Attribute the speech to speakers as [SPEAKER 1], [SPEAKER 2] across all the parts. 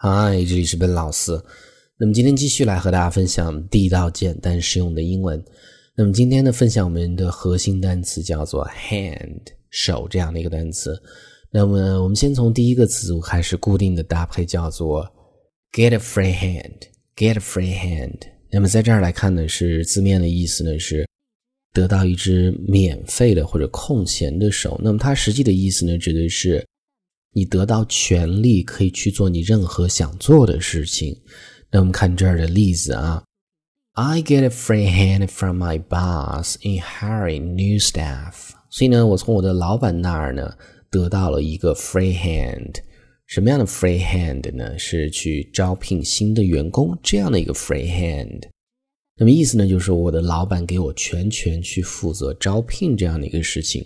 [SPEAKER 1] 嗨，这里是本老师。那么今天继续来和大家分享地道、简单、实用的英文。那么今天呢，分享我们的核心单词叫做 hand，手这样的一个单词。那么我们先从第一个词组开始固定的搭配，叫做 get a free hand，get a free hand。那么在这儿来看呢，是字面的意思呢是得到一只免费的或者空闲的手。那么它实际的意思呢，指的是。你得到权利，可以去做你任何想做的事情。那我们看这儿的例子啊，I get a free hand from my boss in hiring new staff。所以呢，我从我的老板那儿呢得到了一个 free hand。什么样的 free hand 呢？是去招聘新的员工这样的一个 free hand。那么意思呢，就是我的老板给我全权去负责招聘这样的一个事情。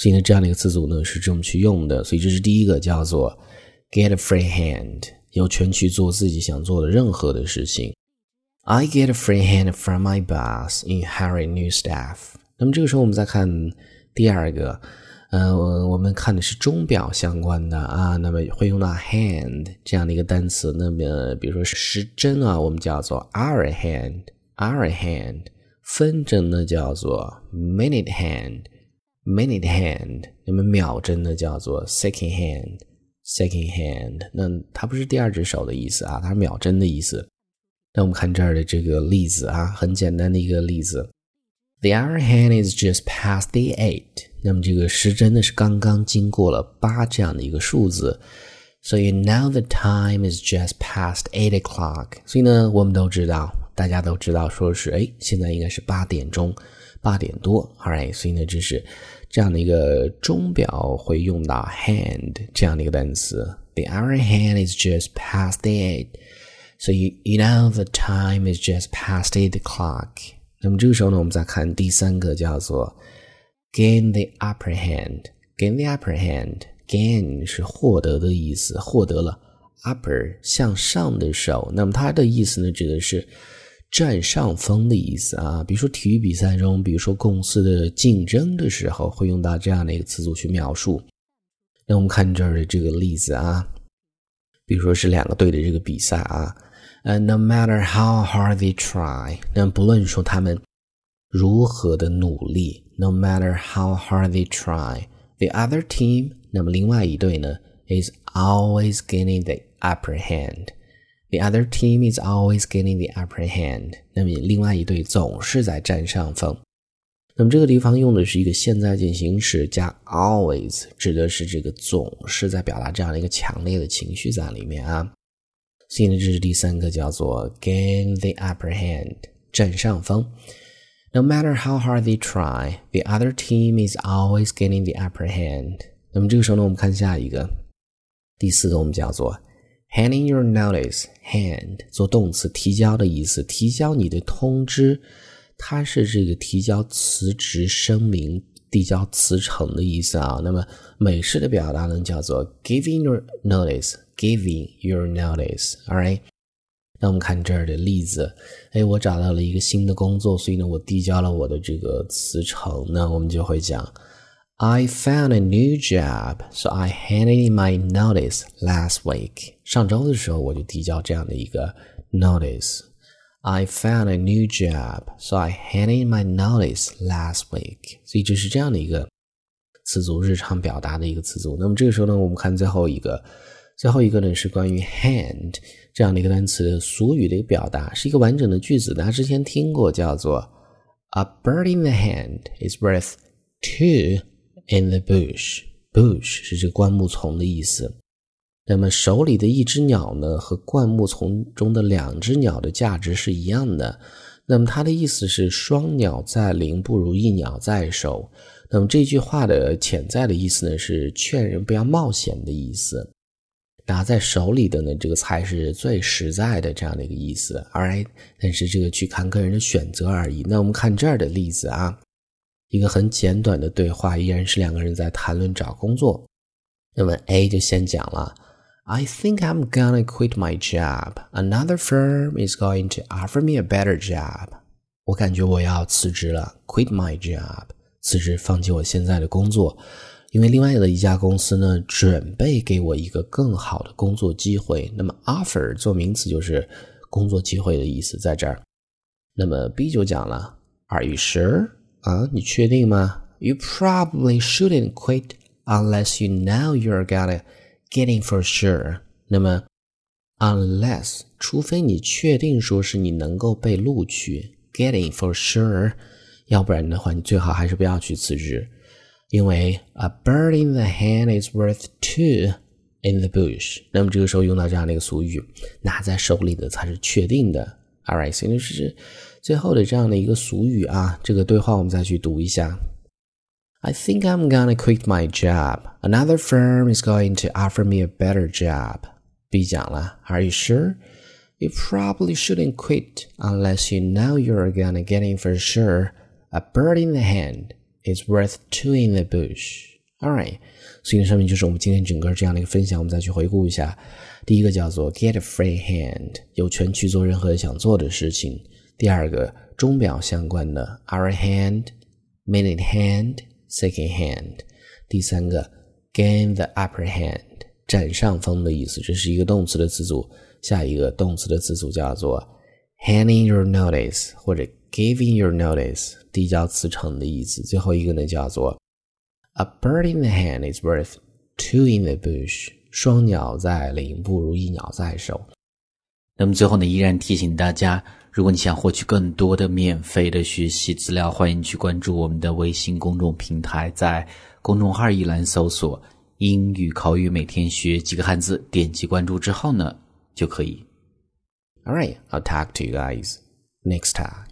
[SPEAKER 1] 所以呢，这样的一个词组呢是这么去用的。所以这是第一个，叫做 get a free hand，有权去做自己想做的任何的事情。I get a free hand from my boss in hiring new staff。那么这个时候我们再看第二个，呃，我们看的是钟表相关的啊，那么会用到 hand 这样的一个单词。那么比如说是时针啊，我们叫做 hour hand，hour hand；分针呢叫做 minute hand。Minute hand，那么秒针呢叫做 second hand，second hand。那它不是第二只手的意思啊，它是秒针的意思。那我们看这儿的这个例子啊，很简单的一个例子。The hour hand is just past the eight。那么这个时针呢是刚刚经过了八这样的一个数字，所以 now the time is just past eight o'clock。所以呢，我们都知道，大家都知道，说是哎，现在应该是八点钟，八点多。All right，所以呢，这是。这样的一个钟表会用到 hand 这样的一个单词。The hour hand is just past the eight. So you you know the time is just past eight o'clock. 那么这个时候呢，我们再看第三个叫做 gain the upper hand. Gain the upper hand. Gain 是获得的意思，获得了 upper 向上的手。那么它的意思呢，指的是。 占上风的意思啊，比如说体育比赛中，比如说公司的竞争的时候，会用到这样的一个词组去描述。那我们看这儿的这个例子啊，比如说是两个队的这个比赛啊，呃，no matter how hard they try，那不论说他们如何的努力，no matter how hard they try，the other team，那么另外一队呢，is always getting the upper hand。The other team is always getting the upper hand。那么另外一队总是在占上风。那么这个地方用的是一个现在进行时加 always，指的是这个总是在表达这样的一个强烈的情绪在里面啊。所以呢，这是第三个叫做 gain the upper hand，占上风。No matter how hard they try, the other team is always getting the upper hand。那么这个时候呢，我们看下一个，第四个我们叫做。Handing your notice, hand 做动词提交的意思，提交你的通知，它是这个提交辞职声明、递交辞呈的意思啊。那么美式的表达呢，叫做 giving your notice, giving your notice. Alright，那我们看这儿的例子，哎，我找到了一个新的工作，所以呢，我递交了我的这个辞呈。那我们就会讲。I found a new job, so I handed in my notice last week. 上周的时候我就递交这样的一个 notice. I found a new job, so I handed in my notice last week. 所以这是这样的一个词组，日常表达的一个词组。那么这个时候呢，我们看最后一个，最后一个呢是关于 hand 这样的一个单词的俗语的一个表达，是一个完整的句子。大家之前听过，叫做 A bird in the hand is worth two. In the bush, bush 是这灌木丛的意思。那么手里的一只鸟呢，和灌木丛中的两只鸟的价值是一样的。那么它的意思是双鸟在林不如一鸟在手。那么这句话的潜在的意思呢，是劝人不要冒险的意思。拿在手里的呢，这个才是最实在的这样的一个意思。Alright，但是这个去看个人的选择而已。那我们看这儿的例子啊。一个很简短的对话，依然是两个人在谈论找工作。那么 A 就先讲了：“I think I'm gonna quit my job. Another firm is going to offer me a better job.” 我感觉我要辞职了，quit my job，辞职，放弃我现在的工作。因为另外的一家公司呢，准备给我一个更好的工作机会。那么 offer 做名词就是工作机会的意思，在这儿。那么 B 就讲了，Are you sure？啊，你确定吗？You probably shouldn't quit unless you know you're gonna get in for sure。那么 unless 除非你确定说是你能够被录取，get in for sure，要不然的话，你最好还是不要去辞职。因为 a bird in the hand is worth two in the bush。那么这个时候用到这样的一个俗语，拿在手里的才是确定的。 Alright，所以就是最后的这样的一个俗语啊。这个对话我们再去读一下。I think I'm gonna quit my job. Another firm is going to offer me a better job. B 讲了，Are you sure? You probably shouldn't quit unless you know you're gonna get in for sure. A bird in the hand is worth two in the bush. Alright，所以上面就是我们今天整个这样的一个分享，我们再去回顾一下。第一个叫做 get a free hand，有权去做任何想做的事情。第二个钟表相关的 hour hand、minute hand、second hand。第三个 gain the upper hand，占上风的意思，这是一个动词的词组。下一个动词的词组叫做 handing your notice 或者 giving your notice。递交辞呈的意思。最后一个呢，叫做 A bird in the hand is worth two in the bush。双鸟在林，不如一鸟在手。
[SPEAKER 2] 那么最后呢，依然提醒大家，如果你想获取更多的免费的学习资料，欢迎去关注我们的微信公众平台，在公众号一栏搜索“英语口语每天学几个汉字”，点击关注之后呢，就可以。
[SPEAKER 1] All right, I'll talk to you guys next time.